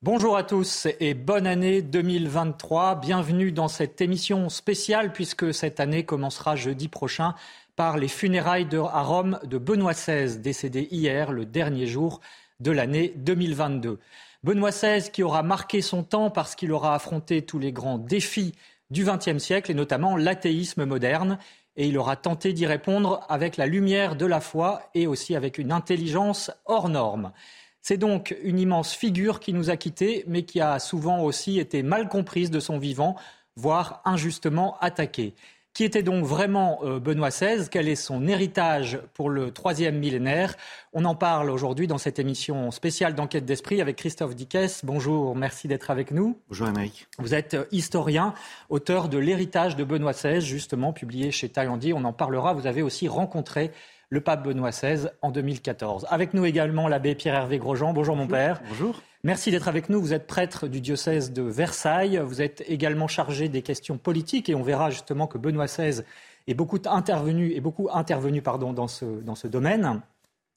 Bonjour à tous et bonne année 2023. Bienvenue dans cette émission spéciale puisque cette année commencera jeudi prochain par les funérailles à Rome de Benoît XVI, décédé hier, le dernier jour de l'année 2022. Benoît XVI qui aura marqué son temps parce qu'il aura affronté tous les grands défis du XXe siècle et notamment l'athéisme moderne. Et il aura tenté d'y répondre avec la lumière de la foi et aussi avec une intelligence hors norme. C'est donc une immense figure qui nous a quittés, mais qui a souvent aussi été mal comprise de son vivant, voire injustement attaquée. Qui était donc vraiment euh, Benoît XVI Quel est son héritage pour le troisième millénaire? On en parle aujourd'hui dans cette émission spéciale d'enquête d'esprit avec Christophe Dickès. Bonjour, merci d'être avec nous. Bonjour Amérique. Vous êtes euh, historien, auteur de L'héritage de Benoît XVI, justement publié chez Taillandi. On en parlera. Vous avez aussi rencontré le pape Benoît XVI en 2014. Avec nous également l'abbé Pierre-Hervé Grosjean. Bonjour mon père. Bonjour. Merci d'être avec nous. Vous êtes prêtre du diocèse de Versailles. Vous êtes également chargé des questions politiques et on verra justement que Benoît XVI est beaucoup intervenu, est beaucoup intervenu pardon, dans, ce, dans ce domaine.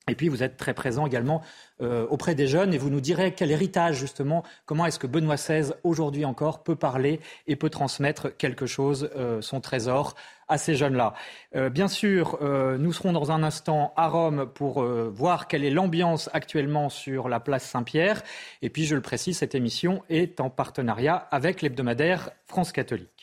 Et puis vous êtes très présent également euh, auprès des jeunes et vous nous direz quel héritage justement, comment est-ce que Benoît XVI aujourd'hui encore peut parler et peut transmettre quelque chose, euh, son trésor à ces jeunes-là. Euh, bien sûr, nous serons dans un instant à Rome pour voir quelle est l'ambiance actuellement sur la place Saint-Pierre. Et puis je le précise, cette émission est en partenariat avec l'hebdomadaire France catholique.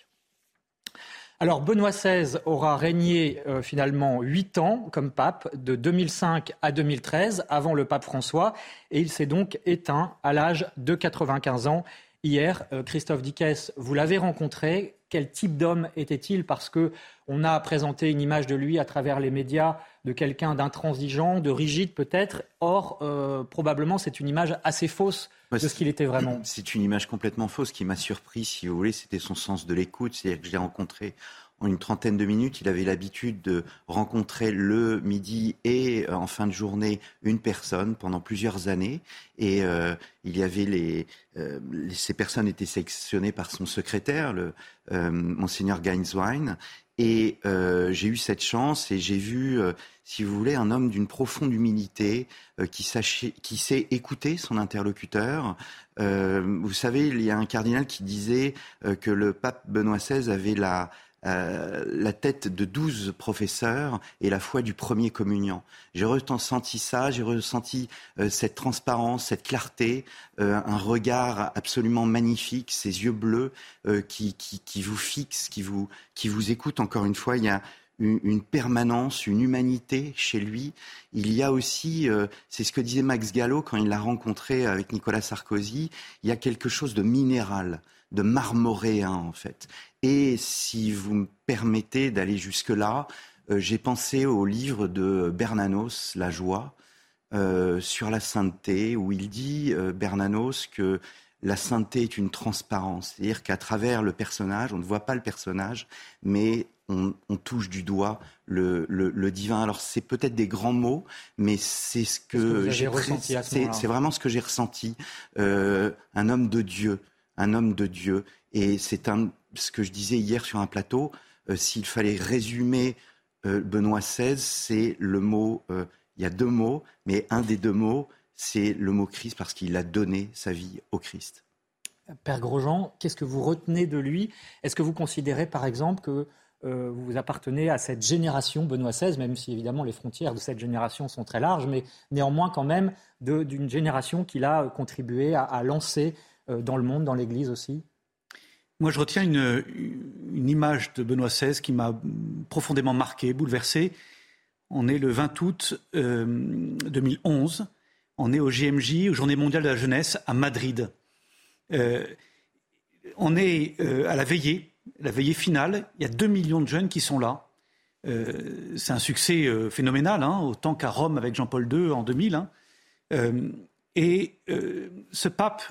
Alors Benoît XVI aura régné euh, finalement huit ans comme pape, de 2005 à 2013, avant le pape François, et il s'est donc éteint à l'âge de 95 ans. Hier, euh, Christophe Dickès, vous l'avez rencontré. Quel type d'homme était-il? Parce que on a présenté une image de lui à travers les médias de quelqu'un d'intransigeant, de rigide peut-être. Or, euh, probablement, c'est une image assez fausse de ce qu'il était vraiment. C'est une image complètement fausse qui m'a surpris, si vous voulez. C'était son sens de l'écoute. C'est-à-dire que je l'ai rencontré en une trentaine de minutes. Il avait l'habitude de rencontrer le midi et euh, en fin de journée une personne pendant plusieurs années. Et euh, il y avait les, ces personnes étaient sélectionnées par son secrétaire, le monseigneur Gainswein. Et euh, j'ai eu cette chance et j'ai vu, euh, si vous voulez, un homme d'une profonde humilité euh, qui, qui, sait écouter son interlocuteur. vous savez, il y a un cardinal qui disait que le pape Benoît XVI avait la, euh, la tête de douze professeurs et la foi du premier communion. J'ai ressenti ça, j'ai ressenti euh, cette transparence, cette clarté, euh, un regard absolument magnifique, ces yeux bleus qui, qui, vous fixent, qui vous, qui vous écoutent. Encore une fois, il y a une, permanence, une humanité chez lui. Il y a aussi, c'est ce que disait Max Gallo quand il l'a rencontré avec Nicolas Sarkozy, il y a quelque chose de minéral de marmoréen en fait. Et si vous me permettez d'aller jusque-là, euh, j'ai pensé au livre de Bernanos, La joie, euh, sur la sainteté, où il dit, euh, Bernanos, que la sainteté est une transparence, c'est-à-dire qu'à travers le personnage, on ne voit pas le personnage, mais on, touche du doigt le, divin. Alors c'est peut-être des grands mots, mais c'est ce que, j'ai ressenti. C'est vraiment ce que j'ai ressenti. un homme de Dieu, un homme de Dieu. Et c'est ce que je disais hier sur un plateau. Euh, s'il fallait résumer euh, Benoît XVI, c'est le mot. Euh, il y a deux mots, mais un des deux mots, c'est le mot Christ parce qu'il a donné sa vie au Christ. Père Grosjean, qu'est-ce que vous retenez de lui? Est-ce que vous considérez, par exemple, que vous appartenez à cette génération Benoît XVI, même si évidemment les frontières de cette génération sont très larges, mais néanmoins quand même d'une génération qui a contribué à lancer dans le monde, dans l'Église aussi? Moi, je retiens une, image de Benoît XVI qui m'a profondément marqué, bouleversé. On est le 20 août 2011. Euh, on est au JMJ, aux Journées mondiales de la jeunesse, à Madrid. Euh, on est à la veillée, la veillée finale. Il y a 2 millions de jeunes qui sont là. c'est un succès phénoménal, hein, autant qu'à Rome avec Jean-Paul II en 2000. et ce pape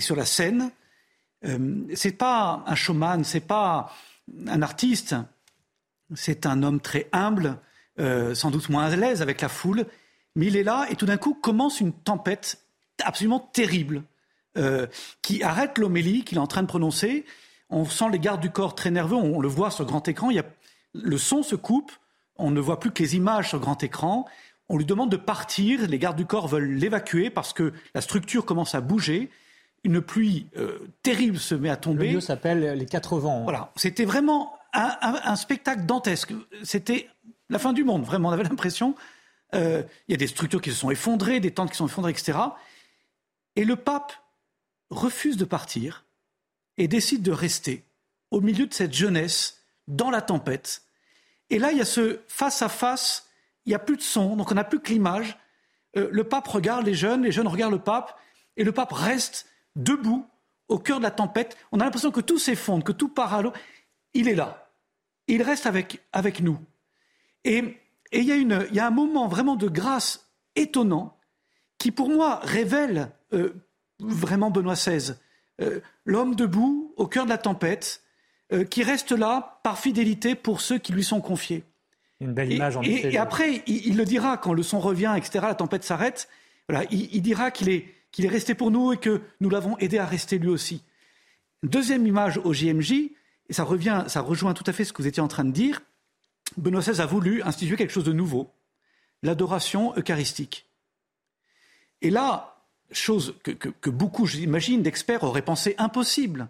sur la scène. c'est pas un showman, c'est pas un artiste, c'est un homme très humble, sans doute moins à l'aise avec la foule, mais il est là et tout d'un coup commence une tempête absolument terrible euh, qui arrête l'homélie qu'il est en train de prononcer. On sent les gardes du corps très nerveux, on, le voit sur grand écran, le son se coupe, on ne voit plus que les images sur grand écran. On lui demande de partir, les gardes du corps veulent l'évacuer parce que la structure commence à bouger. Une pluie euh, terrible se met à tomber. Le lieu s'appelle les Quatre Vents. Voilà, c'était vraiment un spectacle dantesque. C'était la fin du monde, vraiment. On avait l'impression euh, il y a des structures qui se sont effondrées, des tentes qui sont effondrées, etc. Et le pape refuse de partir et décide de rester au milieu de cette jeunesse, dans la tempête. Et là, il y a ce face à face, il n'y a plus de son, donc on n'a plus que l'image. Euh, le pape regarde les jeunes, les jeunes regardent le pape, et le pape reste debout au cœur de la tempête. On a l'impression que tout s'effondre, que tout part à l'eau. Il est là. Il reste avec, avec nous. Et et il y, a un moment vraiment de grâce étonnant qui, pour moi, révèle euh, vraiment Benoît XVI. Euh, l'homme debout, au cœur de la tempête, euh, qui reste là par fidélité pour ceux qui lui sont confiés. Une belle image, en effet. Et, après, il, le dira quand le son revient, etc., la tempête s'arrête. Voilà, il, dira qu'il est, qu'il est resté pour nous et que nous l'avons aidé à rester lui aussi. Deuxième image au JMJ, et ça, revient, ça rejoint tout à fait ce que vous étiez en train de dire. Benoît XVI a voulu instituer quelque chose de nouveau, l'adoration eucharistique. Et là, chose que, beaucoup, j'imagine, d'experts auraient pensé impossible,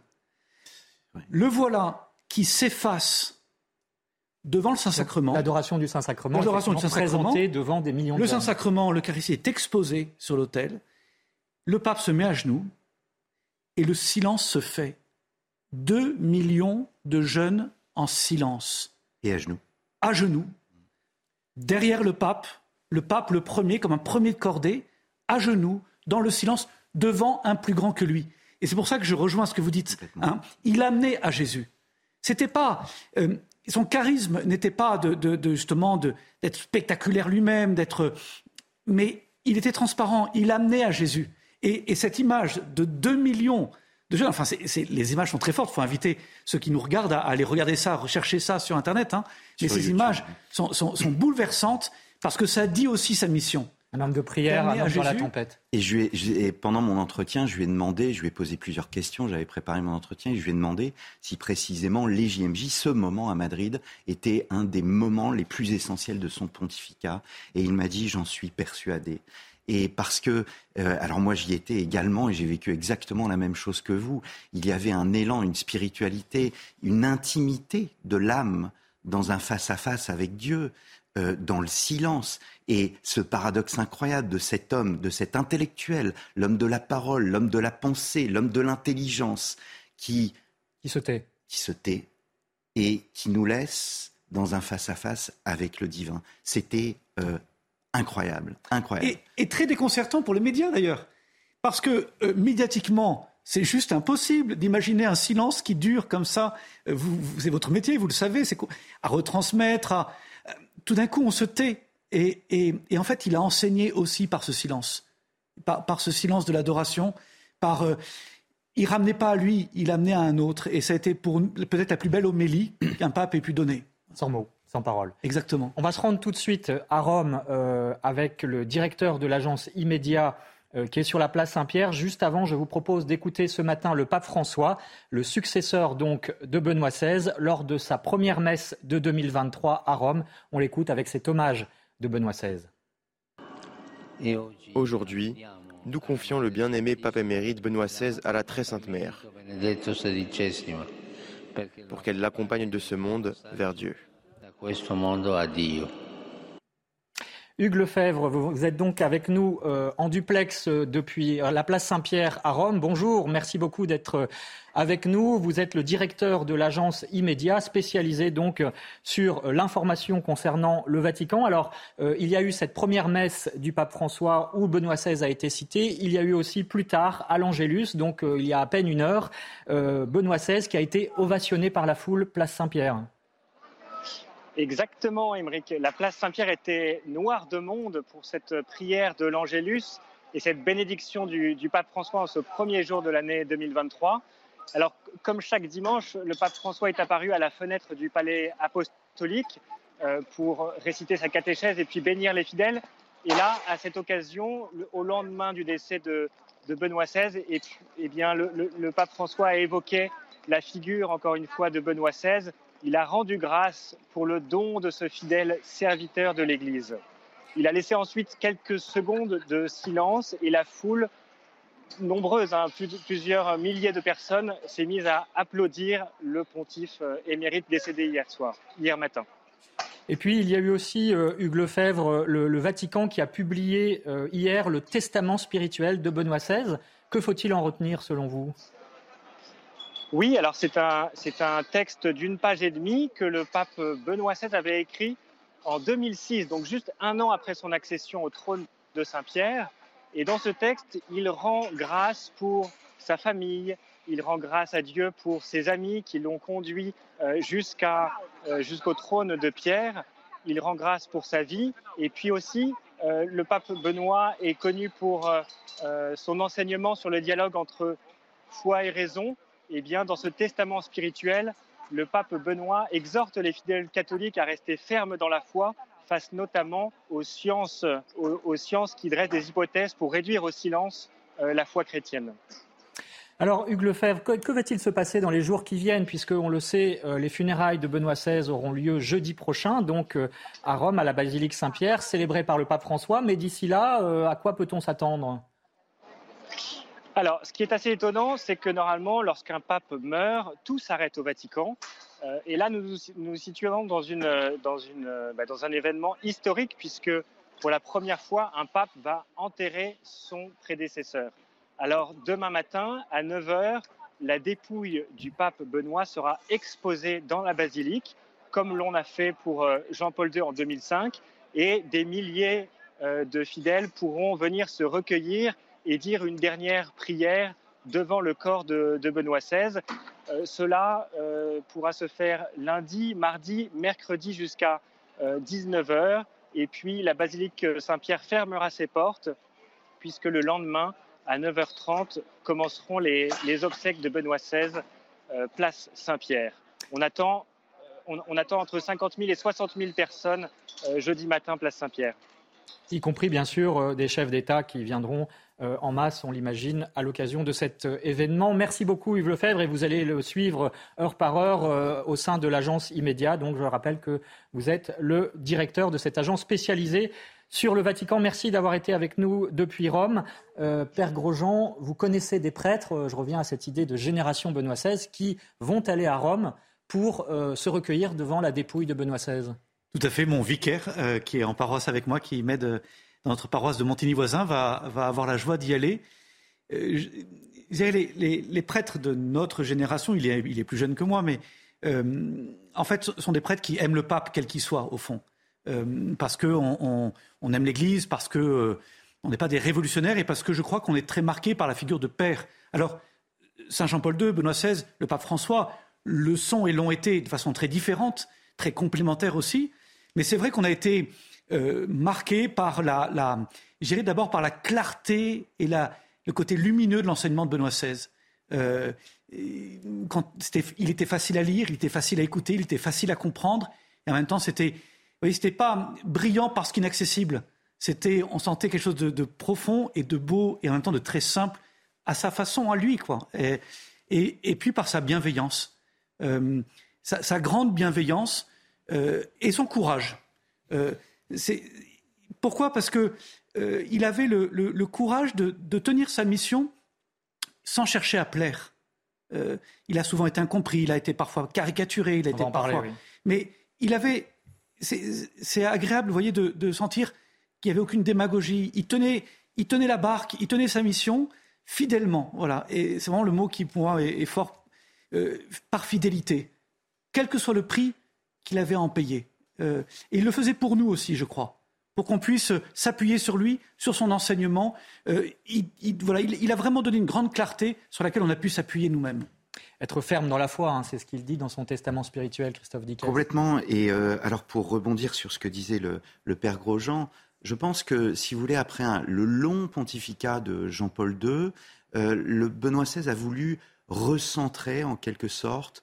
le voilà qui s'efface devant le Saint-Sacrement. L'adoration du Saint-Sacrement, l'adoration du Saint-Sacrement, devant des millions de Le Saint-Sacrement, l'Eucharistie est exposé sur l'autel. Le pape se met à genoux et le silence se fait. Deux millions de jeunes en silence. Et à genoux à genoux, derrière le pape, le pape le premier, comme un premier de cordée, à genoux, dans le silence, devant un plus grand que lui. Et c'est pour ça que je rejoins ce que vous dites. Hein. Il amenait à Jésus. C'était pas euh, son charisme n'était pas de, justement d'être spectaculaire lui-même, d'être, mais il était transparent. Il amenait à Jésus. Et, et cette image de deux millions Enfin, les images sont très fortes. Il faut inviter ceux qui nous regardent à, aller regarder ça, à rechercher ça sur Internet. Hein. Mais ces images sont, bouleversantes parce que ça dit aussi sa mission. Un homme de prière, un homme dans la tempête. Et, je et pendant mon entretien, je lui ai demandé, je lui ai posé plusieurs questions, j'avais préparé mon entretien, et je lui ai demandé si précisément les JMJ, ce moment à Madrid, était un des moments les plus essentiels de son pontificat. Et il m'a dit, j'en suis persuadé. Et parce que, euh, alors moi j'y étais également et j'ai vécu exactement la même chose que vous. Il y avait un élan, une spiritualité, une intimité de l'âme dans un face-à-face avec Dieu, euh, dans le silence. Et ce paradoxe incroyable de cet homme, de cet intellectuel, l'homme de la parole, l'homme de la pensée, l'homme de l'intelligence, qui, qui se tait. Qui se tait et qui nous laisse dans un face-à-face avec le divin. C'était euh, incroyable, incroyable. Et, très déconcertant pour les médias d'ailleurs, parce que euh, médiatiquement, c'est juste impossible d'imaginer un silence qui dure comme ça. Euh, vous, c'est votre métier, vous le savez, c'est à retransmettre. À... Euh, tout d'un coup, on se tait. Et, et, en fait, il a enseigné aussi par ce silence, par, par ce silence de l'adoration, par. il ramenait pas à lui, il amenait à un autre. Et ça a été pour peut-être la plus belle homélie qu'un pape ait pu donner. Sans mots. Sans parole. Exactement. On va se rendre tout de suite à Rome euh, avec le directeur de l'agence Immédiat euh, qui est sur la place Saint-Pierre. Juste avant, je vous propose d'écouter ce matin le pape François, le successeur donc de Benoît XVI, lors de sa première messe de 2023 à Rome. On l'écoute avec cet hommage de Benoît XVI. Aujourd'hui, nous confions le bien-aimé pape émérite Benoît XVI à la très sainte mère pour qu'elle l'accompagne de ce monde vers Dieu. Hugues Lefebvre, vous êtes donc avec nous euh, en duplex euh, depuis euh, la place Saint-Pierre à Rome. Bonjour, merci beaucoup d'être avec nous. Vous êtes le directeur de l'agence Immédia, spécialisée donc sur l'information concernant le Vatican. Alors, il y a eu cette première messe du pape François où Benoît XVI a été cité. Il y a eu aussi plus tard à l'Angélus, donc il y a à peine une heure, Benoît XVI qui a été ovationné par la foule place Saint-Pierre. Exactement, Émeric. La place Saint-Pierre était noire de monde pour cette prière de l'Angélus et cette bénédiction du, pape François en ce premier jour de l'année 2023. Alors, comme chaque dimanche, le pape François est apparu à la fenêtre du palais apostolique euh, pour réciter sa catéchèse et puis bénir les fidèles. Et là, à cette occasion, au lendemain du décès de, Benoît XVI, et, eh bien, le, pape François a évoqué la figure, encore une fois, de Benoît XVI. Il a rendu grâce pour le don de ce fidèle serviteur de l'Église. Il a laissé ensuite quelques secondes de silence et la foule, nombreuse, hein, plusieurs milliers de personnes, s'est mise à applaudir le pontife euh, émérite décédé hier soir, hier matin. Et puis, il y a eu aussi, euh, Hugues Lefebvre, le, Vatican qui a publié euh, hier le testament spirituel de Benoît XVI. Que faut-il en retenir selon vous? Oui, alors c'est un, c'est un texte d'une page et demie que le pape Benoît XVI avait écrit en 2006, donc juste un an après son accession au trône de Saint-Pierre. Et dans ce texte, il rend grâce pour sa famille, il rend grâce à Dieu pour ses amis qui l'ont conduit euh, jusqu'à, euh, jusqu'au trône de Pierre. Il rend grâce pour sa vie. Et puis aussi, euh, le pape Benoît est connu pour son enseignement sur le dialogue entre foi et raison. Eh bien, dans ce testament spirituel, le pape Benoît exhorte les fidèles catholiques à rester fermes dans la foi face notamment aux sciences, aux, sciences qui dressent des hypothèses pour réduire au silence la foi chrétienne. Alors, Hugues Lefebvre, que, va-t-il se passer dans les jours qui viennent Puisque, on le sait, euh, les funérailles de Benoît XVI auront lieu jeudi prochain, donc euh, à Rome, à la basilique Saint-Pierre, célébrée par le pape François. Mais d'ici là, euh, à quoi peut-on s'attendre? Alors, ce qui est assez étonnant, c'est que normalement, lorsqu'un pape meurt, tout s'arrête au Vatican. et là, nous nous situons dans, dans, une, bah, dans un événement historique, puisque pour la première fois, un pape va enterrer son prédécesseur. Alors demain matin, à 9h, la dépouille du pape Benoît sera exposée dans la basilique, comme l'on a fait pour euh, Jean-Paul II en 2005, et des milliers euh, de fidèles pourront venir se recueillir et dire une dernière prière devant le corps de, Benoît XVI. Euh, cela pourra se faire lundi, mardi, mercredi jusqu'à 19h. Et puis la basilique Saint-Pierre fermera ses portes, puisque le lendemain, à 9h30 commenceront les, obsèques de Benoît XVI, euh, place Saint-Pierre. On attend, euh, entre 50 000 et 60 000 personnes euh, jeudi matin, place Saint-Pierre. Y compris bien sûr des chefs d'État qui viendront en masse, on l'imagine, à l'occasion de cet événement. Merci beaucoup Yves Lefebvre et vous allez le suivre heure par heure au sein de l'agence Immédiat. Donc je rappelle que vous êtes le directeur de cette agence spécialisée sur le Vatican. Merci d'avoir été avec nous depuis Rome. Euh, Père Grosjean, vous connaissez des prêtres, euh, je reviens à cette idée de génération Benoît XVI, qui vont aller à Rome pour euh, se recueillir devant la dépouille de Benoît XVI. Tout à fait. Mon vicaire, qui est en paroisse avec moi, qui m'aide dans notre paroisse de Montigny-Voisin, va, avoir la joie d'y aller. Les, les, prêtres de notre génération, il est, plus jeune que moi, mais en fait, ce sont des prêtres qui aiment le pape, quel qu'il soit, au fond. Euh, parce qu'on on, aime l'Église, parce qu'on euh, n'est pas des révolutionnaires et parce que je crois qu'on est très marqué par la figure de père. Alors, Saint Jean-Paul II, Benoît XVI, le pape François le sont et l'ont été de façon très différente, très complémentaire aussi. Mais c'est vrai qu'on a été euh, marqué par la, la d'abord par la clarté et le côté lumineux de l'enseignement de Benoît XVI. quand il était facile à lire, il était facile à écouter, il était facile à comprendre, et en même temps c'était voyez, c'était pas brillant parce qu'inaccessible. C'était, on sentait quelque chose de, profond et de beau et en même temps de très simple à sa façon, à lui, quoi. Et, et, puis par sa bienveillance, euh, sa, grande bienveillance euh, et son courage. Euh, pourquoi? Parce que il avait le, courage de, tenir sa mission sans chercher à plaire. il a souvent été incompris, il a été parfois caricaturé, il a été parfois. Mais il avait c'est agréable, vous voyez, de, sentir qu'il n'y avait aucune démagogie. Il tenait, il tenait la barque, il tenait sa mission fidèlement. Voilà. Et c'est vraiment le mot qui, pour moi, est, fort euh, par fidélité, quel que soit le prix qu'il avait à en payer. Euh, et il le faisait pour nous aussi, je crois, pour qu'on puisse s'appuyer sur lui, sur son enseignement. Euh, il, voilà, il, a vraiment donné une grande clarté sur laquelle on a pu s'appuyer nous-mêmes. être ferme dans la foi, hein, c'est ce qu'il dit dans son testament spirituel, Christophe Dickens. Complètement. Et alors pour rebondir sur ce que disait le, le père Grosjean, je pense que, si vous voulez, après le long pontificat de Jean-Paul II, le Benoît XVI a voulu recentrer en quelque sorte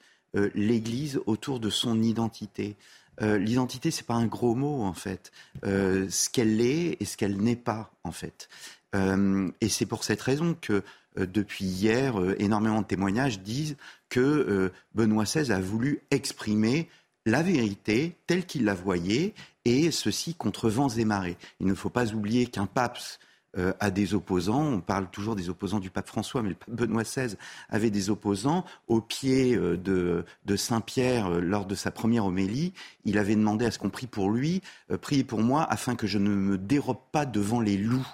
l'Église autour de son identité. Euh, l'identité, c'est pas un gros mot en fait. Euh, ce qu'elle est et ce qu'elle n'est pas en fait. Euh, et c'est pour cette raison que depuis hier, énormément de témoignages disent que Benoît XVI a voulu exprimer la vérité telle qu'il la voyait, et ceci contre vents et marées. Il ne faut pas oublier qu'un pape euh, à des opposants. On parle toujours des opposants du pape François, mais le pape Benoît XVI avait des opposants. Au pied euh, de, Saint-Pierre, euh, lors de sa première homélie, il avait demandé à ce qu'on prie pour lui, priez pour moi, afin que je ne me dérobe pas devant les loups.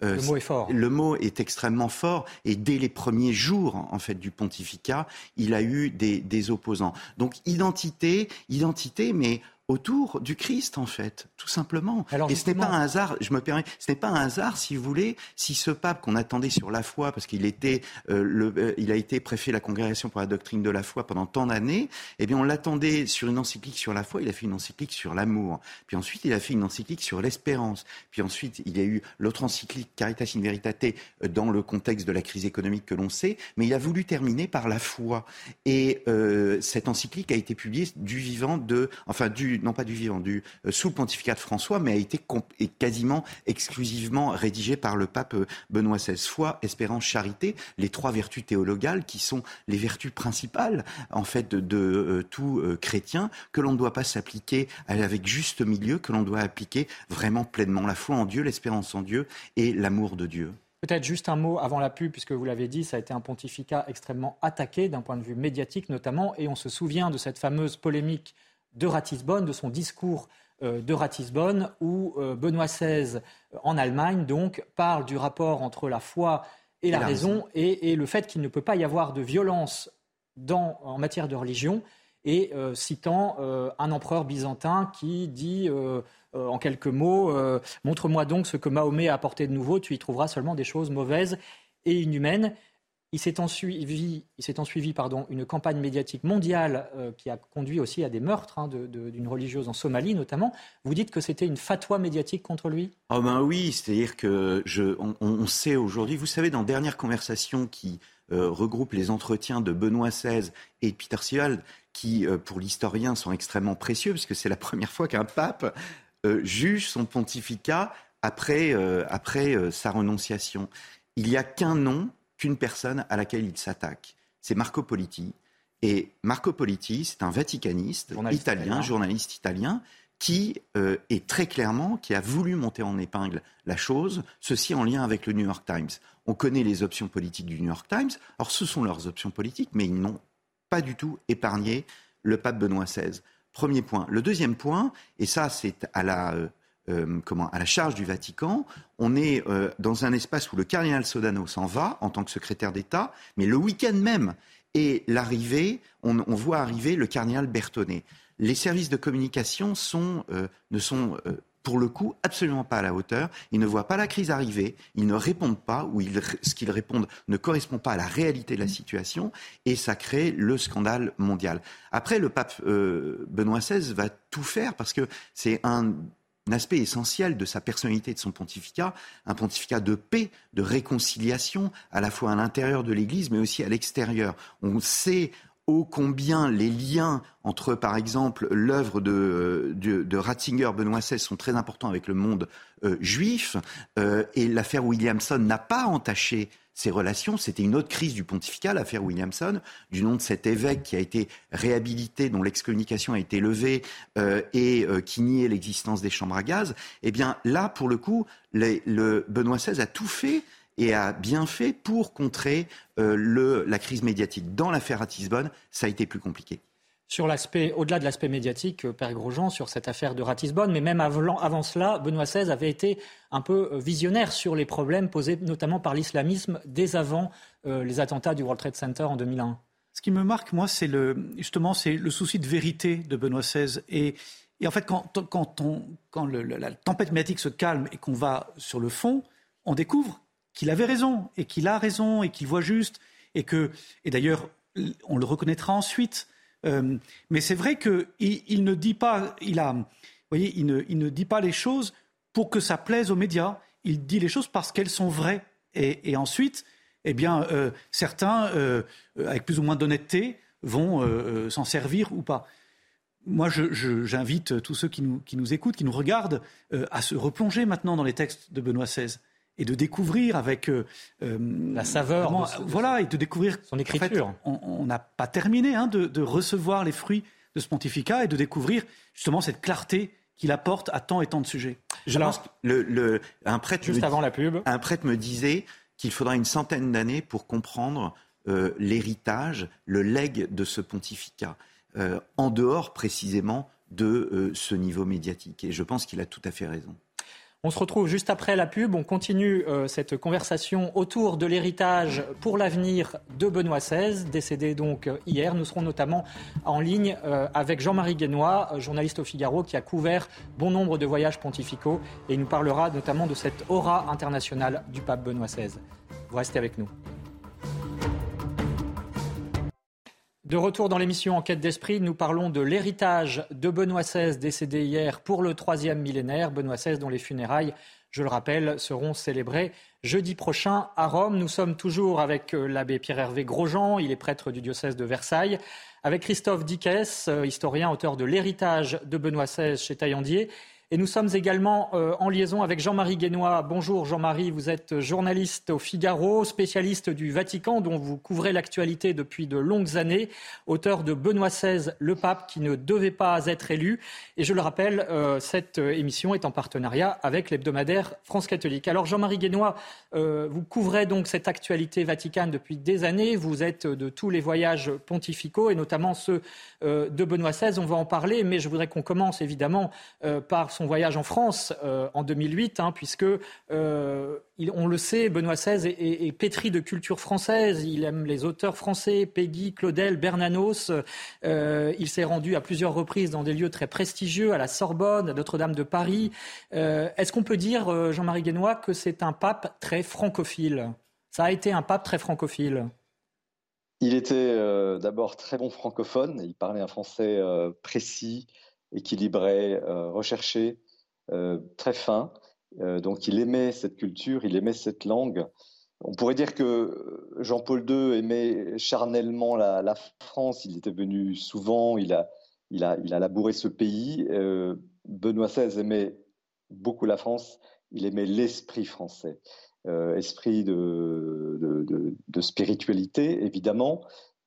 le mot est fort. Le mot est extrêmement fort et dès les premiers jours en fait du pontificat, il a eu des, des opposants. Donc identité, identité, mais autour du Christ, en fait, tout simplement. et ce n'est pas un hasard, je me permets, ce n'est pas un hasard, si vous voulez, si ce pape qu'on attendait sur la foi, parce qu'il était, euh, le, euh, il a été préfet de la congrégation pour la doctrine de la foi pendant tant d'années, eh bien, on l'attendait sur une encyclique sur la foi, il a fait une encyclique sur l'amour. Puis ensuite, il a fait une encyclique sur l'espérance. Puis ensuite, il y a eu l'autre encyclique Caritas in Veritate euh, dans le contexte de la crise économique que l'on sait, mais il a voulu terminer par la foi. Et cette encyclique a été publiée du vivant de, enfin, du, non pas du vivant, du, euh, sous le pontificat de François, mais a été quasiment exclusivement rédigé par le pape euh, Benoît XVI. Foi, espérance, charité, les trois vertus théologales qui sont les vertus principales, en fait, de, euh, tout chrétien, que l'on ne doit pas s'appliquer avec juste milieu, que l'on doit appliquer vraiment pleinement la foi en Dieu, l'espérance en Dieu et l'amour de Dieu. Peut-être juste un mot avant la pub, puisque vous l'avez dit, ça a été un pontificat extrêmement attaqué d'un point de vue médiatique notamment, et on se souvient de cette fameuse polémique de Ratisbonne, de son discours euh, de Ratisbonne, où euh, Benoît XVI, euh, en Allemagne, donc, parle du rapport entre la foi et la, raison, Et, le fait qu'il ne peut pas y avoir de violence en matière de religion, et citant un empereur byzantin qui dit en quelques mots Montre-moi donc ce que Mahomet a apporté de nouveau, tu y trouveras seulement des choses mauvaises et inhumaines. Il s'est ensuivi, il pardon, une campagne médiatique mondiale euh, qui a conduit aussi à des meurtres hein, d'une religieuse en Somalie notamment. Vous dites que c'était une fatwa médiatique contre lui? Ah ben oui, c'est-à-dire que je, on, sait aujourd'hui, vous savez, dans dernière conversation qui euh, regroupe les entretiens de Benoît XVI et de Peter Sewell, qui euh, pour l'historien sont extrêmement précieux, parce que c'est la première fois qu'un pape juge son pontificat après, après sa renonciation. Il n'y a qu'un nom qu'une personne à laquelle il s'attaque. C'est Marco Politi. Et Marco Politi, c'est un vaticaniste italien, journaliste italien, qui euh, est très clairement, qui a voulu monter en épingle la chose, ceci en lien avec le New York Times. On connaît les options politiques du New York Times, alors ce sont leurs options politiques, mais ils n'ont pas du tout épargné le pape Benoît XVI. Premier point. Le deuxième point, et ça c'est à la euh, euh, comment, à la charge du Vatican. On est euh, dans un espace où le cardinal Sodano s'en va en tant que secrétaire d'État, mais le week-end même, et l'arrivée, on, voit arriver le cardinal Bertonnet. Les services de communication euh, ne sont pour le coup, absolument pas à la hauteur. Ils ne voient pas la crise arriver, ils ne répondent pas, ou ce qu'ils répondent ne correspond pas à la réalité de la situation, et ça crée le scandale mondial. Après, le pape Benoît XVI va tout faire parce que c'est un aspect essentiel de sa personnalité de son pontificat, un pontificat de paix, de réconciliation, à la fois à l'intérieur de l'Église, mais aussi à l'extérieur. On sait ô combien les liens entre, par exemple, l'œuvre de, de, Ratzinger, Benoît XVI, sont très importants avec le monde euh, juif, euh, et l'affaire Williamson n'a pas entaché ces relations. C'était une autre crise du pontificat, l'affaire Williamson, du nom de cet évêque qui a été réhabilité, dont l'excommunication a été levée euh, et euh, qui niait l'existence des chambres à gaz. Eh bien, là, pour le coup, le Benoît XVI a tout fait et a bien fait pour contrer euh, le, la crise médiatique. Dans l'affaire Ratisbonne, ça a été plus compliqué sur l'aspect, au-delà de l'aspect médiatique, euh, Père Grosjean, sur cette affaire de Ratisbonne, mais même avant, avant, cela, Benoît XVI avait été un peu euh, visionnaire sur les problèmes posés notamment par l'islamisme dès avant euh, les attentats du World Trade Center en 2001. Ce qui me marque, moi, c'est le, justement c'est le souci de vérité de Benoît XVI. Et, et en fait, quand, quand, on, quand la tempête médiatique se calme et qu'on va sur le fond, on découvre qu'il avait raison et qu'il a raison et qu'il voit juste. Et, que, et d'ailleurs, on le reconnaîtra ensuite. Euh, mais c'est vrai qu'il il ne dit pas, il a, voyez, il ne, il ne, dit pas les choses pour que ça plaise aux médias. Il dit les choses parce qu'elles sont vraies. Et, ensuite, eh bien, euh, certains, euh, avec plus ou moins d'honnêteté, vont s'en servir ou pas. Moi, j'invite tous ceux qui nous, qui nous, écoutent, qui nous regardent, à se replonger maintenant dans les textes de Benoît XVI et de découvrir avec euh, euh, la saveur, voilà, et de découvrir son écriture. on n'a pas terminé hein, de, recevoir les fruits de ce pontificat et de découvrir justement cette clarté qu'il apporte à tant et tant de sujets. Je pense que le, un prêtre juste avant la pub, un prêtre me disait qu'il faudra une centaine d'années pour comprendre euh, l'héritage, le legs de ce pontificat, en dehors précisément de ce niveau médiatique. Et je pense qu'il a tout à fait raison. On se retrouve juste après la pub. On continue euh, cette conversation autour de l'héritage pour l'avenir de Benoît XVI, décédé donc euh, hier. Nous serons notamment en ligne euh, avec Jean-Marie Guénois, journaliste au Figaro, qui a couvert bon nombre de voyages pontificaux et nous parlera notamment de cette aura internationale du pape Benoît XVI. Vous restez avec nous. De retour dans l'émission Enquête d'esprit, nous parlons de l'héritage de Benoît XVI décédé hier pour le troisième millénaire. Benoît XVI dont les funérailles, je le rappelle, seront célébrées jeudi prochain à Rome. Nous sommes toujours avec euh, l'abbé Pierre-Hervé Grosjean, il est prêtre du diocèse de Versailles, avec Christophe Dickès, euh, historien, auteur de l'héritage de Benoît XVI chez Taillandier, et nous sommes également euh, en liaison avec Jean-Marie Guénois. Bonjour Jean-Marie, vous êtes journaliste au Figaro, spécialiste du Vatican dont vous couvrez l'actualité depuis de longues années, auteur de Benoît XVI, le pape qui ne devait pas être élu. Et je le rappelle, euh, cette émission est en partenariat avec l'hebdomadaire France catholique. Alors Jean-Marie Guénois, euh, vous couvrez donc cette actualité vaticane depuis des années. Vous êtes de tous les voyages pontificaux et notamment ceux de Benoît XVI. On va en parler, mais je voudrais qu'on commence évidemment par voyage en France euh, en 2008, hein, puisque euh, on le sait, Benoît XVI est, pétri de culture française. Il aime les auteurs français, Peggy, Claudel, Bernanos. Euh, il s'est rendu à plusieurs reprises dans des lieux très prestigieux, à la Sorbonne, à Notre-Dame de Paris. Est-ce qu'on peut dire, Jean-Marie Guénois, que c'est un pape très francophile? Ça a été un pape très francophile. Il était d'abord très bon francophone. Il parlait un français précis, équilibré, euh, recherché, euh, très fin. Euh, donc il aimait cette culture, il aimait cette langue. On pourrait dire que Jean-Paul II aimait charnellement la, France. Il était venu souvent, il a, labouré ce pays. Benoît XVI aimait beaucoup la France. Il aimait l'esprit français, esprit de, spiritualité évidemment,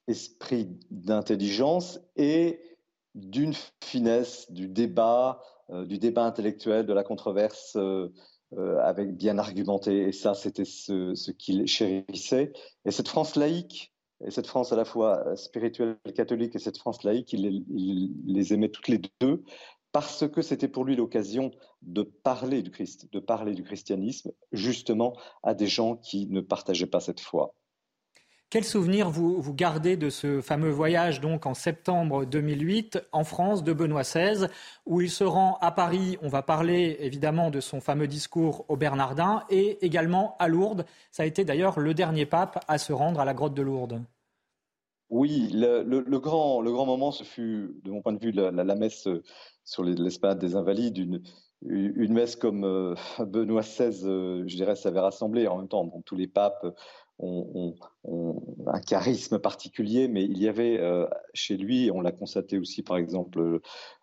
esprit d'intelligence et d'une finesse, du débat, euh, du débat intellectuel, de la controverse euh, euh, avec bien argumenté. Et ça, c'était ce, qu'il chérissait. Et cette France laïque, et cette France à la fois spirituelle catholique et cette France laïque, il, les aimait toutes les deux parce que c'était pour lui l'occasion de parler du Christ, de parler du christianisme, justement à des gens qui ne partageaient pas cette foi. Quel souvenir vous, vous, gardez de ce fameux voyage donc en septembre 2008 en France de Benoît XVI, où il se rend à Paris On va parler évidemment de son fameux discours au Bernardin et également à Lourdes. Ça a été d'ailleurs le dernier pape à se rendre à la grotte de Lourdes. Oui, le, grand, moment, ce fut, de mon point de vue, la, messe sur l'esplanade des Invalides, une messe comme euh, Benoît XVI, euh, je dirais, s'avait rassemblé en même temps. tous les papes ont, un charisme particulier, mais il y avait euh, chez lui, on l'a constaté aussi par exemple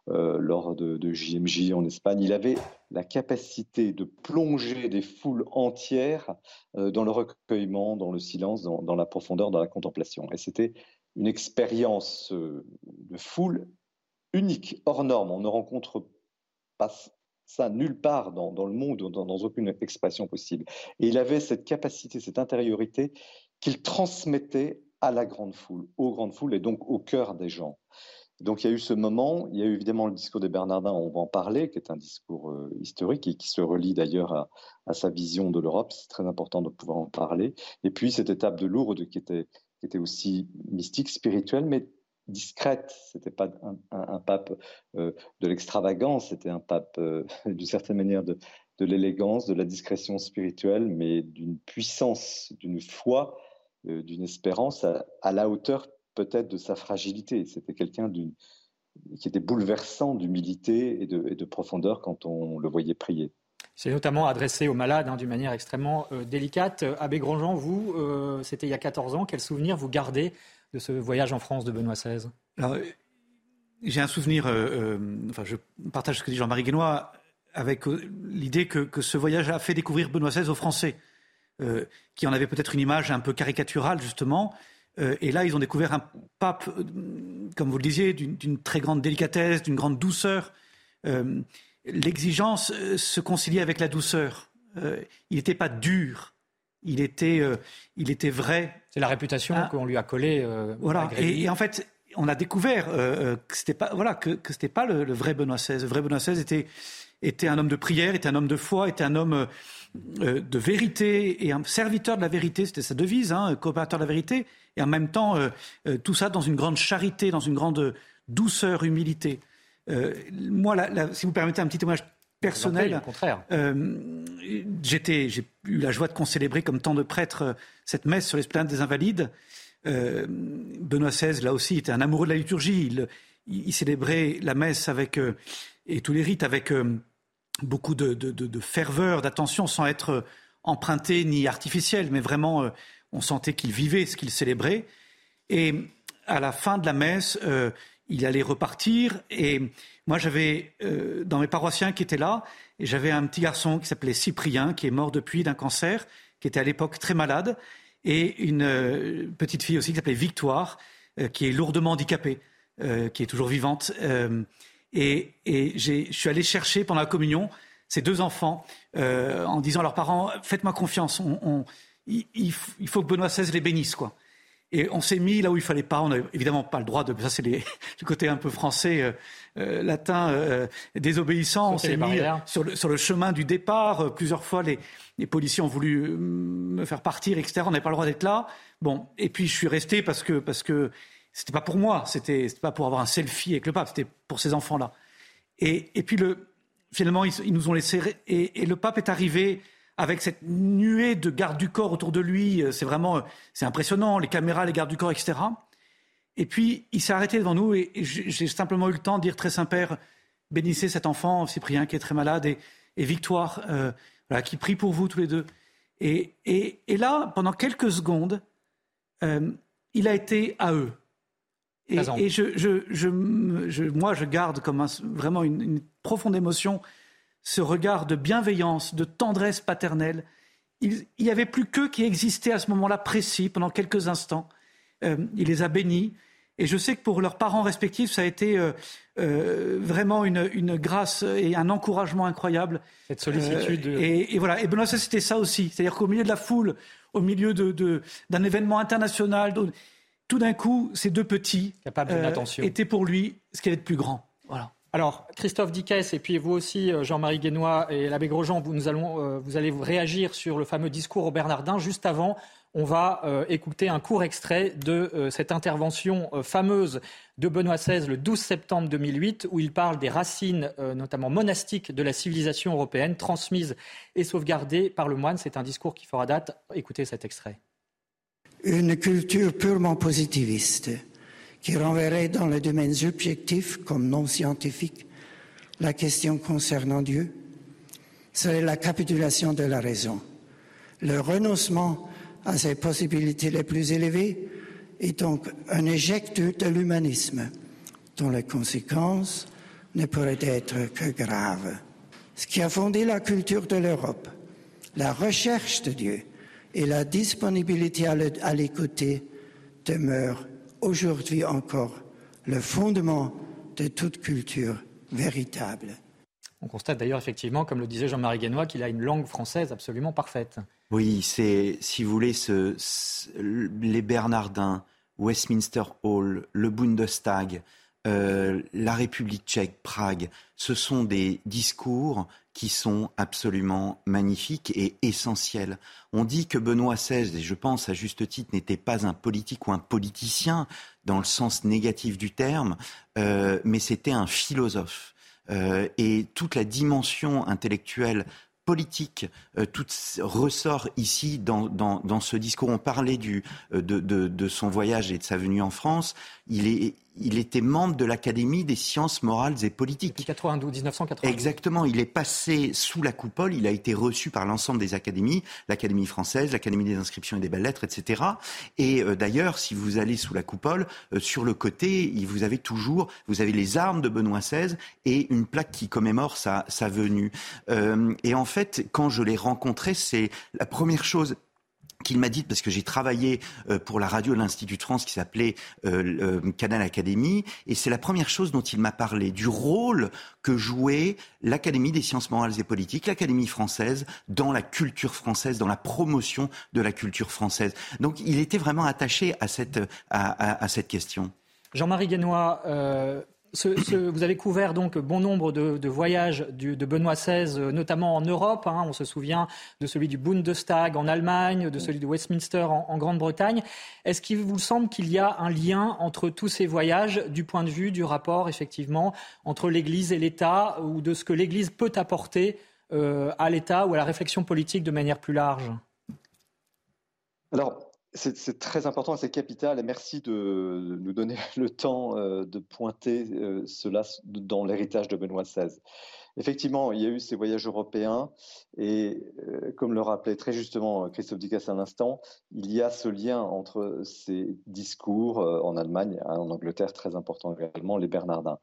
lors de, JMJ en Espagne, il avait la capacité de plonger des foules entières dans le recueillement, dans le silence, dans, la profondeur, dans la contemplation. Et c'était une expérience de foule unique, hors norme. On ne rencontre pas ça nulle part dans, le monde, dans, dans, aucune expression possible. Et il avait cette capacité, cette intériorité qu'il transmettait à la grande foule, aux grandes foules et donc au cœur des gens. Donc il y a eu ce moment, il y a eu évidemment le discours des Bernardins, on va en parler, qui est un discours euh, historique et qui se relie d'ailleurs à, à, sa vision de l'Europe, c'est très important de pouvoir en parler. Et puis cette étape de Lourdes qui était, qui était aussi mystique, spirituelle, mais discrète. C'était pas un, pape euh, de l'extravagance, c'était un pape euh, d'une certaine manière de, l'élégance, de la discrétion spirituelle, mais d'une puissance, d'une foi, euh, d'une espérance à, la hauteur peut-être de sa fragilité. C'était quelqu'un qui était bouleversant d'humilité et de, profondeur quand on le voyait prier. C'est notamment adressé aux malades hein, d'une manière extrêmement délicate. Abbé Grandjean, vous, c'était il y a 14 ans. Quel souvenir vous gardez de ce voyage en France de Benoît XVI J'ai un souvenir, euh, enfin, je partage ce que dit Jean-Marie Guénois, avec l'idée que, que, ce voyage a fait découvrir Benoît XVI aux Français, qui en avaient peut-être une image un peu caricaturale, justement, euh, et là, ils ont découvert un pape, euh, comme vous le disiez, d'une très grande délicatesse, d'une grande douceur. Euh, l'exigence se conciliait avec la douceur. il n'était pas dur, il était, il était vrai. C'est la réputation ah. qu'on lui a collée. voilà. Et, en fait, on a découvert que c'était pas, voilà, que, que c'était pas le, le, vrai Benoît XVI. Le vrai Benoît XVI était, était un homme de prière, était un homme de foi, était un homme euh, de vérité et un serviteur de la vérité, c'était sa devise, hein, coopérateur de la vérité, et en même temps euh, euh, tout ça dans une grande charité, dans une grande douceur, humilité. moi, si vous permettez un petit témoignage personnel, contraire. j'étais, j'ai eu la joie de concélébrer comme tant de prêtres cette messe sur l'esplanade des Invalides. Benoît XVI, là aussi, était un amoureux de la liturgie. Il, il célébrait la messe avec et tous les rites avec beaucoup de, ferveur, d'attention, sans être emprunté ni artificiel, mais vraiment, euh, on sentait qu'il vivait ce qu'il célébrait. Et à la fin de la messe, euh, il allait repartir. Et moi, j'avais euh, dans mes paroissiens qui étaient là, et j'avais un petit garçon qui s'appelait Cyprien, qui est mort depuis d'un cancer, qui était à l'époque très malade, et une petite fille aussi qui s'appelait Victoire, qui est lourdement handicapée, qui est toujours vivante. Et, je suis allé chercher pendant la communion ces deux enfants euh, en disant à leurs parents Faites-moi confiance, il, faut que Benoît XVI les bénisse. Quoi. Et on s'est mis là où il fallait pas. On n'a évidemment pas le droit de. Ça, c'est le côté un peu français, euh, euh, latin, désobéissant. On s'est mis sur le, sur le, chemin du départ. plusieurs fois, les, les, policiers ont voulu me faire partir, etc. On n'avait pas le droit d'être là. Bon, et puis je suis resté parce que parce que c'était pas pour moi, c'était pas pour avoir un selfie avec le pape, c'était pour ces enfants-là. Et, et, puis le, finalement, ils, nous ont laissé. Et, et, le pape est arrivé avec cette nuée de gardes du corps autour de lui. C'est vraiment, c'est impressionnant, les caméras, les gardes du corps, etc. Et puis il s'est arrêté devant nous et, j'ai simplement eu le temps de dire très Saint-Père, bénissez cet enfant, Cyprien qui est très malade et, Victoire, euh, voilà, qui prie pour vous tous les deux. Et, là, pendant quelques secondes, euh, il a été à eux. Et, je, moi, je garde comme vraiment une, profonde émotion ce regard de bienveillance, de tendresse paternelle. Il n'y avait plus qu'eux qui existaient à ce moment-là précis, pendant quelques instants. Euh, il les a bénis. Et je sais que pour leurs parents respectifs, ça a été euh, euh, vraiment une, grâce et un encouragement incroyable. Cette sollicitude. et, voilà. Et Benoît, c'était ça aussi. C'est-à-dire qu'au milieu de la foule, au milieu d'un événement international, tout d'un coup, ces deux petits étaient pour lui ce qui est de plus grand. Voilà. Alors, Christophe Dickès, et puis vous aussi, euh, Jean-Marie Guénois et l'abbé Grosjean, vous, nous allons, euh, vous allez réagir sur le fameux discours au Bernardin. Juste avant, on va écouter un court extrait de cette intervention fameuse de Benoît XVI le 12 septembre 2008, où il parle des racines, notamment monastiques, de la civilisation européenne, transmises et sauvegardées par le moine. C'est un discours qui fera date. Écoutez cet extrait une culture purement positiviste qui renverrait dans le domaine subjectif comme non scientifique la question concernant Dieu serait la capitulation de la raison. Le renoncement à ses possibilités les plus élevées est donc un éjecte de l'humanisme dont les conséquences ne pourraient être que graves. Ce qui a fondé la culture de l'Europe, la recherche de Dieu, et la disponibilité à l'écouter demeure aujourd'hui encore le fondement de toute culture véritable. On constate d'ailleurs effectivement, comme le disait Jean-Marie Guénois, qu'il a une langue française absolument parfaite. Oui, c'est, si vous voulez, ce, les Bernardins, Westminster Hall, le Bundestag, euh, la République tchèque, Prague, ce sont des discours qui sont absolument magnifiques et essentiels. On dit que Benoît XVI, et je pense à juste titre, n'était pas un politique ou un politicien dans le sens négatif du terme, euh, mais c'était un philosophe. Euh, et toute la dimension intellectuelle politique tout ressort ici dans, dans, dans, ce discours. On parlait du, de, de, de son voyage et de sa venue en France. Il est il était membre de l'Académie des sciences morales et politiques. Depuis 92, 1992. Exactement. Il est passé sous la coupole. Il a été reçu par l'ensemble des académies, l'Académie française, l'Académie des inscriptions et des belles-lettres, etc. Et euh, d'ailleurs, si vous allez sous la coupole, euh, sur le côté, vous avez toujours, vous avez les armes de Benoît XVI et une plaque qui commémore sa, sa venue. Euh, et en fait, quand je l'ai rencontré, c'est la première chose qu'il m'a dit, parce que j'ai travaillé euh, pour la radio de l'Institut de France qui s'appelait euh, Canal Académie, et c'est la première chose dont il m'a parlé, du rôle que jouait l'Académie des sciences morales et politiques, l'Académie française, dans la culture française, dans la promotion de la culture française. Donc il était vraiment attaché à cette, à, à, cette question. Jean-Marie Guénois, euh, vous avez couvert donc bon nombre de, voyages de Benoît XVI, euh, notamment en Europe. Hein. on se souvient de celui du Bundestag en Allemagne, de celui de Westminster en, Grande-Bretagne. Est-ce qu'il vous semble qu'il y a un lien entre tous ces voyages du point de vue du rapport, effectivement, entre l'Église et l'État, ou de ce que l'Église peut apporter euh, à l'État ou à la réflexion politique de manière plus large? Alors, c'est très important, c'est capital, et merci de nous donner le temps euh, de pointer euh, cela dans l'héritage de Benoît XVI. Effectivement, il y a eu ces voyages européens, et euh, comme le rappelait très justement Christophe Dicasse à l'instant, il y a ce lien entre ces discours en Allemagne, hein, en Angleterre, très important également, les Bernardins.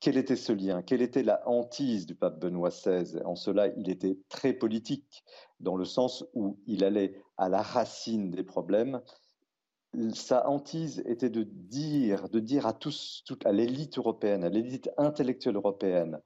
Quel était ce lien? Quelle était la hantise du pape Benoît XVI En cela, il était très politique, dans le sens où il allait à la racine des problèmes. Sa hantise était de dire, de dire à tous, à l'élite européenne, à l'élite intellectuelle européenne,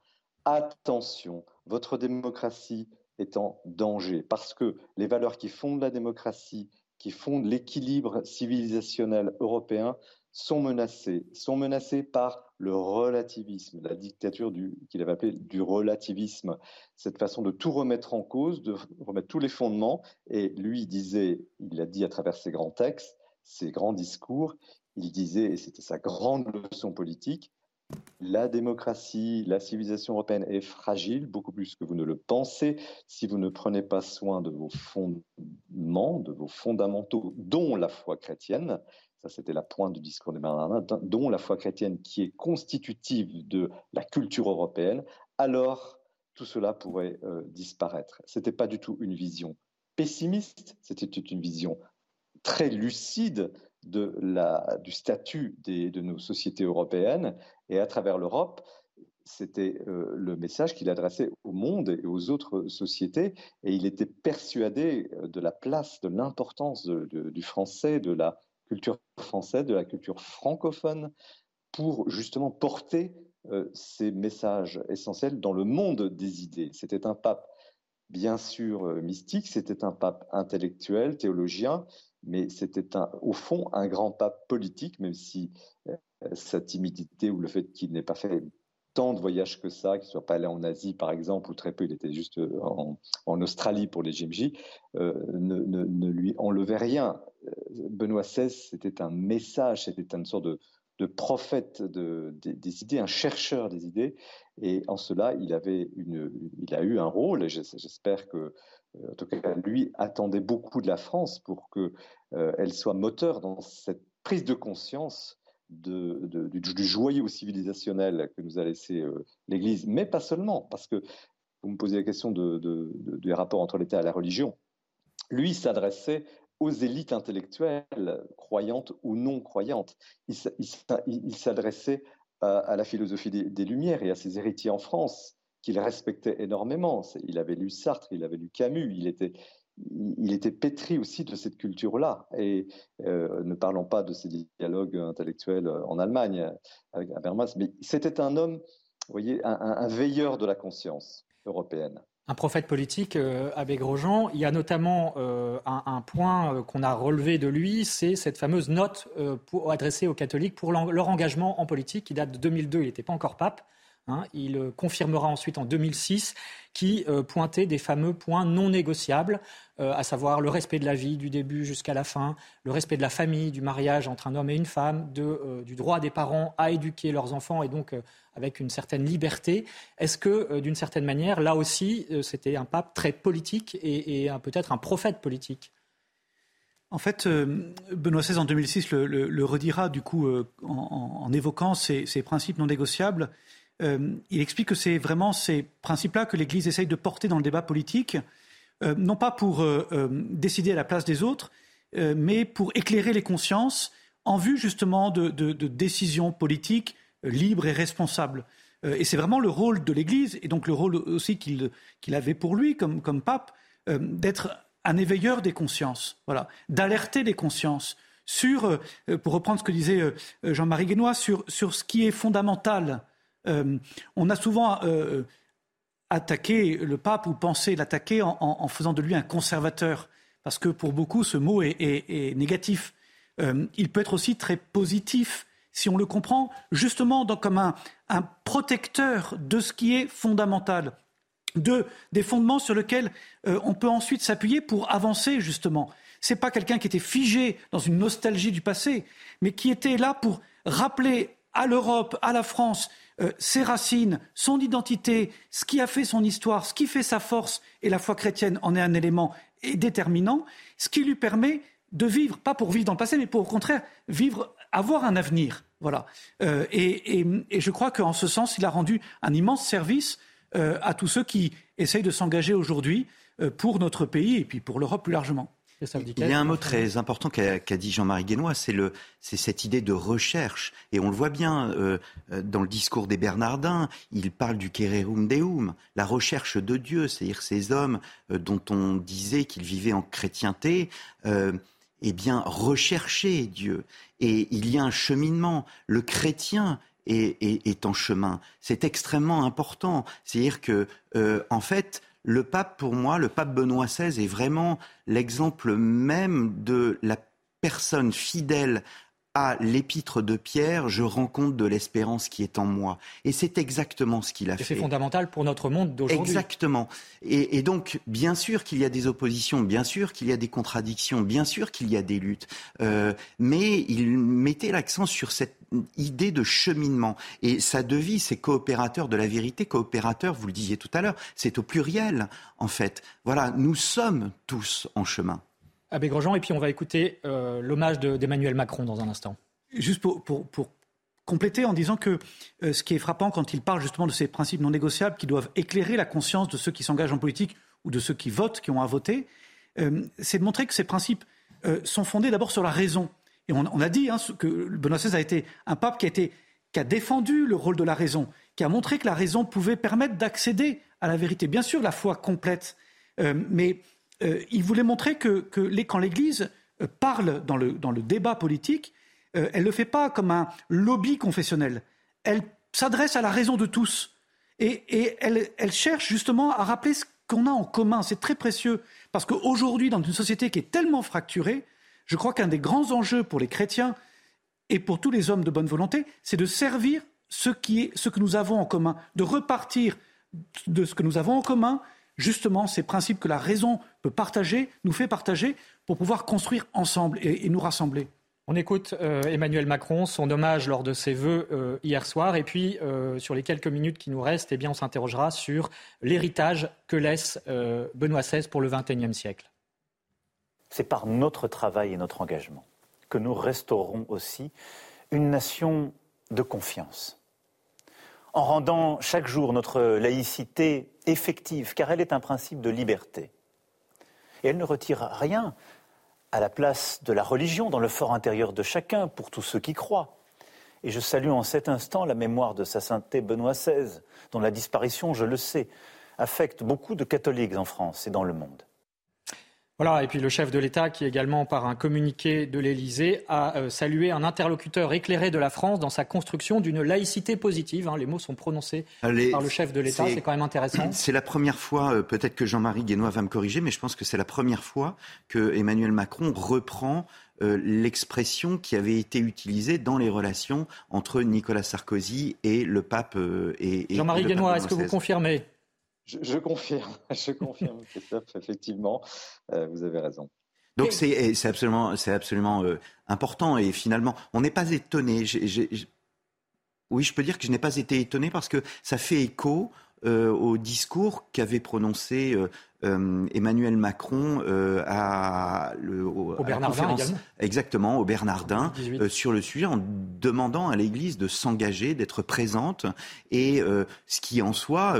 attention, votre démocratie est en danger, parce que les valeurs qui fondent la démocratie, qui fondent l'équilibre civilisationnel européen, sont menacées, sont menacées par le relativisme, la dictature qu'il avait appelé du relativisme, cette façon de tout remettre en cause, de remettre tous les fondements. Et lui disait, il l'a dit à travers ses grands textes, ses grands discours, il disait, et c'était sa grande leçon politique, la démocratie, la civilisation européenne est fragile, beaucoup plus que vous ne le pensez, si vous ne prenez pas soin de vos fondements, de vos fondamentaux, dont la foi chrétienne c'était la pointe du discours des Bernardins, dont la foi chrétienne qui est constitutive de la culture européenne, alors tout cela pourrait euh, disparaître. Ce n'était pas du tout une vision pessimiste, c'était une vision très lucide de la, du statut de nos sociétés européennes et à travers l'Europe. C'était euh, le message qu'il adressait au monde et aux autres sociétés, et il était persuadé euh, de la place, de l'importance du français, de la culture française, de la culture francophone, pour justement porter euh, ces messages essentiels dans le monde des idées. C'était un pape, bien sûr, euh, mystique, c'était un pape intellectuel, théologien, mais c'était au fond un grand pape politique, même si euh, sa timidité ou le fait qu'il n'ait pas fait tant de voyages que ça, qu'il ne soit pas allé en Asie par exemple, ou très peu, il était juste en, Australie pour les GMJ, ne, ne, lui enlevait rien. Benoît XVI, c'était un message, c'était une sorte de, prophète des idées, un chercheur des idées. Et en cela, il, avait une, il a eu un rôle, et j'espère que, euh, en tout cas, lui attendait beaucoup de la France pour qu'elle euh, soit moteur dans cette prise de conscience du, joyau civilisationnel que nous a laissé euh, l'Église, mais pas seulement, parce que vous me posez la question des rapports entre l'État et la religion. Lui s'adressait aux élites intellectuelles, croyantes ou non croyantes. Il, s'adressait à, la philosophie des, Lumières et à ses héritiers en France, qu'il respectait énormément. Il avait lu Sartre, il avait lu Camus, il était, pétri aussi de cette culture-là. Et euh, ne parlons pas de ces dialogues intellectuels en Allemagne avec Habermas, mais c'était un homme, vous voyez, un veilleur de la conscience européenne un prophète politique, euh, Abbé Grosjean. Il y a notamment euh, un, point euh, qu'on a relevé de lui, c'est cette fameuse note pour, adressée aux catholiques pour leur engagement en politique qui date de 2002. Il n'était pas encore pape. Hein. il euh, confirmera ensuite en 2006 qui euh, pointait des fameux points non négociables, euh, à savoir le respect de la vie du début jusqu'à la fin, le respect de la famille, du mariage entre un homme et une femme, du droit des parents à éduquer leurs enfants et donc avec une certaine liberté. Est-ce que, d'une certaine manière, là aussi, c'était un pape très politique et, peut-être un prophète politique? En fait, Benoît XVI en 2006 le, redira du coup en, évoquant ces, principes non négociables. Euh, il explique que c'est vraiment ces principes-là que l'Église essaye de porter dans le débat politique, euh, non pas pour euh, décider à la place des autres, mais pour éclairer les consciences en vue justement de, décisions politiques libres et responsables. et c'est vraiment le rôle de l'Église, et donc le rôle aussi qu'il avait pour lui comme, pape, d'être un éveilleur des consciences, voilà, d'alerter les consciences sur, pour reprendre ce que disait Jean-Marie Guénois, sur, sur ce qui est fondamental euh, on a souvent euh, attaqué le pape ou pensé l'attaquer en, faisant de lui un conservateur, parce que pour beaucoup, ce mot est, négatif. Euh, il peut être aussi très positif si on le comprend justement comme un, protecteur de ce qui est fondamental, de, des fondements sur lesquels on peut ensuite s'appuyer pour avancer justement. Ce n'est pas quelqu'un qui était figé dans une nostalgie du passé, mais qui était là pour rappeler à l'Europe, à la France, euh, ses racines, son identité, ce qui a fait son histoire, ce qui fait sa force, et la foi chrétienne en est un élément déterminant, ce qui lui permet de vivre, pas pour vivre dans le passé, mais pour au contraire vivre, avoir un avenir. Voilà. Euh, et, je crois qu'en ce sens, il a rendu un immense service euh, à tous ceux qui essayent de s'engager aujourd'hui pour notre pays et puis pour l'Europe plus largement. Il y a un mot très important qu'a dit Jean-Marie Guénois, c'est cette idée de recherche. Et on le voit bien euh, dans le discours des Bernardins, il parle du Kererum Deum, la recherche de Dieu, c'est-à-dire ces hommes euh, dont on disait qu'ils vivaient en chrétienté, euh, eh bien, rechercher Dieu. Et il y a un cheminement. Le chrétien est, est en chemin. C'est extrêmement important. C'est-à-dire que, en fait, le pape, pour moi, le pape Benoît XVI est vraiment l'exemple même de la personne fidèle à l'épître de Pierre, je rends compte de l'espérance qui est en moi. Et c'est exactement ce qu'il a fait. C'est fondamental pour notre monde d'aujourd'hui. Exactement. Et, donc, bien sûr qu'il y a des oppositions, bien sûr qu'il y a des contradictions, bien sûr qu'il y a des luttes. Euh, mais il mettait l'accent sur cette idée de cheminement. Et sa devise, c'est coopérateur de la vérité. Coopérateur, vous le disiez tout à l'heure, c'est au pluriel, en fait. Voilà, nous sommes tous en chemin. Abbé Grosjean, et puis on va écouter euh, l'hommage d'Emmanuel Macron dans un instant. Juste pour, compléter en disant que euh, ce qui est frappant quand il parle justement de ces principes non négociables qui doivent éclairer la conscience de ceux qui s'engagent en politique ou de ceux qui votent, qui ont à voter, euh, c'est de montrer que ces principes sont fondés d'abord sur la raison. Et on, a dit hein, que Benoît XVI a été un pape qui a, qui a défendu le rôle de la raison, qui a montré que la raison pouvait permettre d'accéder à la vérité. Bien sûr, la foi complète, mais euh, il voulait montrer que, quand l'Église euh, parle dans le, débat politique, euh, elle ne le fait pas comme un lobby confessionnel. Elle s'adresse à la raison de tous. Et, elle, cherche justement à rappeler ce qu'on a en commun. C'est très précieux. Parce qu'aujourd'hui, dans une société qui est tellement fracturée, je crois qu'un des grands enjeux pour les chrétiens et pour tous les hommes de bonne volonté, c'est de servir ce, qui est, ce que nous avons en commun, de repartir de ce que nous avons en commun justement ces principes que la raison peut partager, nous fait partager pour pouvoir construire ensemble et, nous rassembler. On écoute euh, Emmanuel Macron, son hommage lors de ses vœux euh, hier soir. Et puis, euh, sur les quelques minutes qui nous restent, eh bien, on s'interrogera sur l'héritage que laisse Benoît XVI pour le XXIe siècle. C'est par notre travail et notre engagement que nous restaurerons aussi une nation de confiance en rendant chaque jour notre laïcité effective, car elle est un principe de liberté. Et elle ne retire rien à la place de la religion dans le fort intérieur de chacun, pour tous ceux qui croient. Et je salue en cet instant la mémoire de sa sainteté Benoît XVI, dont la disparition, je le sais, affecte beaucoup de catholiques en France et dans le monde. Voilà, et puis le chef de l'État, qui également, par un communiqué de l'Élysée, a euh, salué un interlocuteur éclairé de la France dans sa construction d'une laïcité positive. Hein. les mots sont prononcés par le chef de l'État, c'est quand même intéressant. C'est la première fois, euh, peut-être que Jean-Marie Guénois va me corriger, mais je pense que c'est la première fois que Emmanuel Macron reprend euh, l'expression qui avait été utilisée dans les relations entre Nicolas Sarkozy et le pape. et, Jean-Marie Guénois, est-ce que vous confirmez je, confirme, je confirme, Christophe, effectivement, euh, vous avez raison. Donc c'est absolument, c'est absolument euh, important et finalement, on n'est pas étonné. oui, je peux dire que je n'ai pas été étonné parce que ça fait écho euh, au discours qu'avait prononcé euh, Emmanuel Macron euh, à, le, au, Bernardin exactement au Bernardin euh, sur le sujet en demandant à l'Église de s'engager, d'être présente et ce qui en soi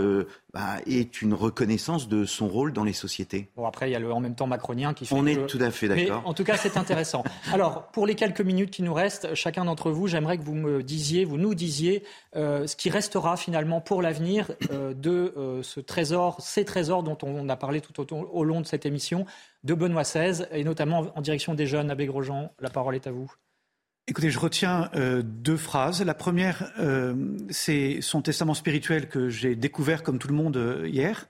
bah, est une reconnaissance de son rôle dans les sociétés. Bon après il y a le en même temps macronien qui fait. On est tout à fait d'accord. En tout cas c'est intéressant. Alors pour les quelques minutes qui nous restent, chacun d'entre vous, j'aimerais que vous me disiez, vous nous disiez ce qui restera finalement pour l'avenir de ce trésor, ces trésors dont on a parlé tout au, long de cette émission de Benoît XVI, et notamment en direction des jeunes. Abbé Grosjean, la parole est à vous. Écoutez, je retiens euh, deux phrases. La première, euh, c'est son testament spirituel que j'ai découvert comme tout le monde euh, hier,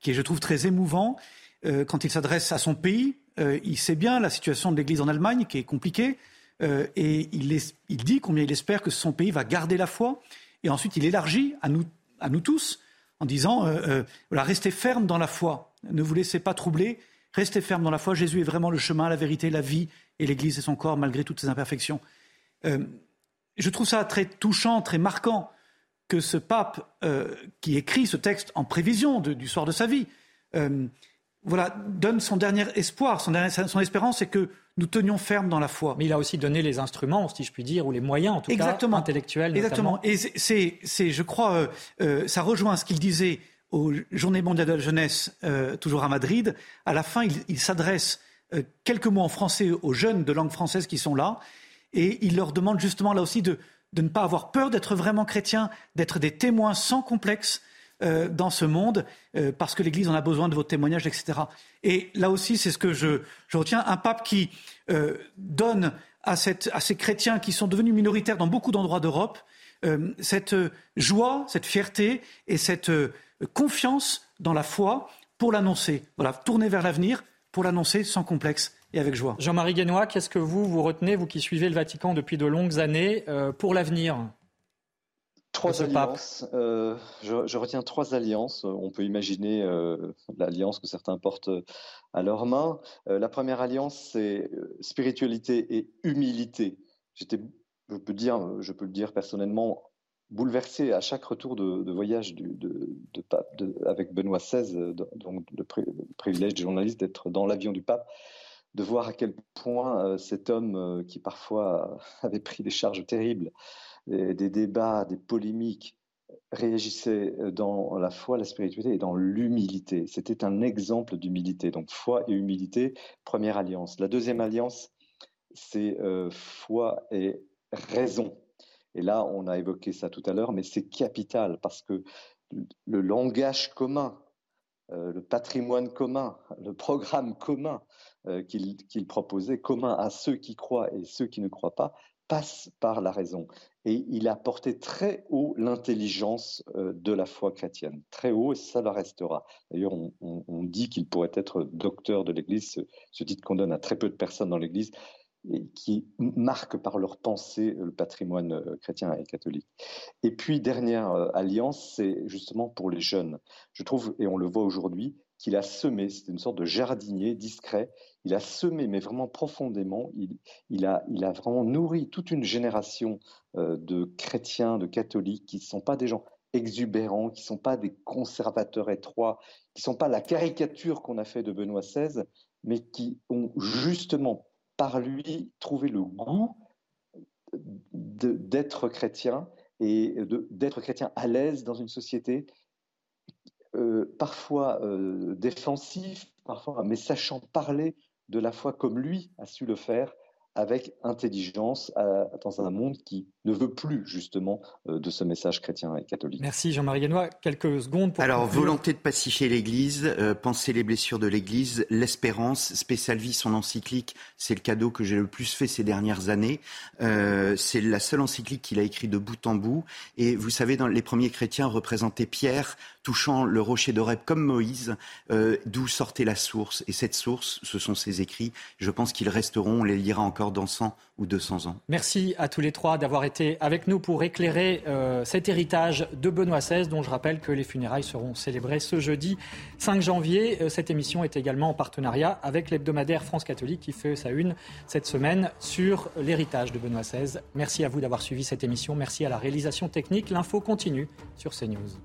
qui est, je trouve, très émouvant. quand il s'adresse à son pays, il sait bien la situation de l'Église en Allemagne, qui est compliquée, et il, il, dit combien il espère que son pays va garder la foi. Et ensuite, il élargit à nous, à nous tous en disant euh, euh, voilà, restez ferme dans la foi, ne vous laissez pas troubler, restez ferme dans la foi. Jésus est vraiment le chemin, la vérité, la vie, et l'Église et son corps, malgré toutes ses imperfections. Euh, je trouve ça très touchant, très marquant que ce pape qui écrit ce texte en prévision du sort de sa vie, voilà, donne son dernier espoir, son, son espérance, c'est que nous tenions ferme dans la foi. Mais il a aussi donné les instruments, si je puis dire, ou les moyens, en tout Exactement. cas, intellectuels. Exactement. Et c'est, je crois, euh, euh, ça rejoint ce qu'il disait aux Journées mondiales de la jeunesse, euh, toujours à Madrid. À la fin, il, s'adresse quelques mots en français aux jeunes de langue française qui sont là, et il leur demande justement là aussi de, de ne pas avoir peur d'être vraiment chrétiens, d'être des témoins sans complexe euh, dans ce monde, euh, parce que l'Église en a besoin de vos témoignages, etc. Et là aussi, c'est ce que je, retiens, un pape qui euh, donne à, ces chrétiens qui sont devenus minoritaires dans beaucoup d'endroits d'Europe cette joie, cette fierté et cette confiance dans la foi pour l'annoncer. Voilà, tourner vers l'avenir pour l'annoncer sans complexe et avec joie. Jean-Marie Guénois, qu'est-ce que vous, vous retenez, vous qui suivez le Vatican depuis de longues années, pour l'avenir? Trois alliances. Euh, je, retiens trois alliances. On peut imaginer euh, l'alliance que certains portent à leurs mains. Euh, la première alliance, c'est spiritualité et humilité. J'étais, je peux dire, je peux le dire personnellement, bouleversé à chaque retour de, voyage de, de, pape, avec Benoît XVI, donc le, privilège des journalistes d'être dans l'avion du pape, de voir à quel point cet homme qui parfois avait pris des charges terribles des, débats, des polémiques réagissaient dans la foi, la spiritualité et dans l'humilité. C'était un exemple d'humilité. Donc foi et humilité, première alliance. La deuxième alliance, c'est euh, foi et raison. Et là, on a évoqué ça tout à l'heure, mais c'est capital parce que le langage commun, euh, le patrimoine commun, le programme commun euh, qu'il proposait, commun à ceux qui croient et ceux qui ne croient pas, passe par la raison. Et il a porté très haut l'intelligence euh, de la foi chrétienne, très haut, et ça le restera. D'ailleurs, on, dit qu'il pourrait être docteur de l'Église, ce, titre qu'on donne à très peu de personnes dans l'Église, et qui marquent par leur pensée le patrimoine euh, chrétien et catholique. Et puis, dernière euh, alliance, c'est justement pour les jeunes. Je trouve, et on le voit aujourd'hui, qu'il a semé, c'est une sorte de jardinier discret, il a semé, mais vraiment profondément, il, a, il a vraiment nourri toute une génération euh, de chrétiens, de catholiques, qui ne sont pas des gens exubérants, qui ne sont pas des conservateurs étroits, qui ne sont pas la caricature qu'on a fait de Benoît XVI, mais qui ont justement, par lui, trouvé le goût d'être chrétien et d'être chrétien à l'aise dans une société euh, parfois euh, défensif, parfois, mais sachant parler de la foi comme lui a su le faire, avec intelligence, dans un monde qui ne veut plus justement de ce message chrétien et catholique. Merci Jean-Marie Guénois. Quelques secondes pour. Alors, volonté de pacifier l'Église, penser les blessures de l'Église, l'espérance, Spécialvi, son encyclique, c'est le cadeau que j'ai le plus fait ces dernières années. c'est la seule encyclique qu'il a écrit de bout en bout. Et vous savez, dans les premiers chrétiens représentaient Pierre touchant le rocher d'Oreb comme Moïse, euh, d'où sortait la source. Et cette source, ce sont ses écrits. Je pense qu'ils resteront, on les lira encore dans 100 ou 200 ans. Merci à tous les trois d'avoir avec nous pour éclairer euh, cet héritage de Benoît XVI, dont je rappelle que les funérailles seront célébrées ce jeudi 5 janvier. Euh, cette émission est également en partenariat avec l'hebdomadaire France catholique qui fait sa une cette semaine sur l'héritage de Benoît XVI. Merci à vous d'avoir suivi cette émission. Merci à la réalisation technique. L'info continue sur CNews.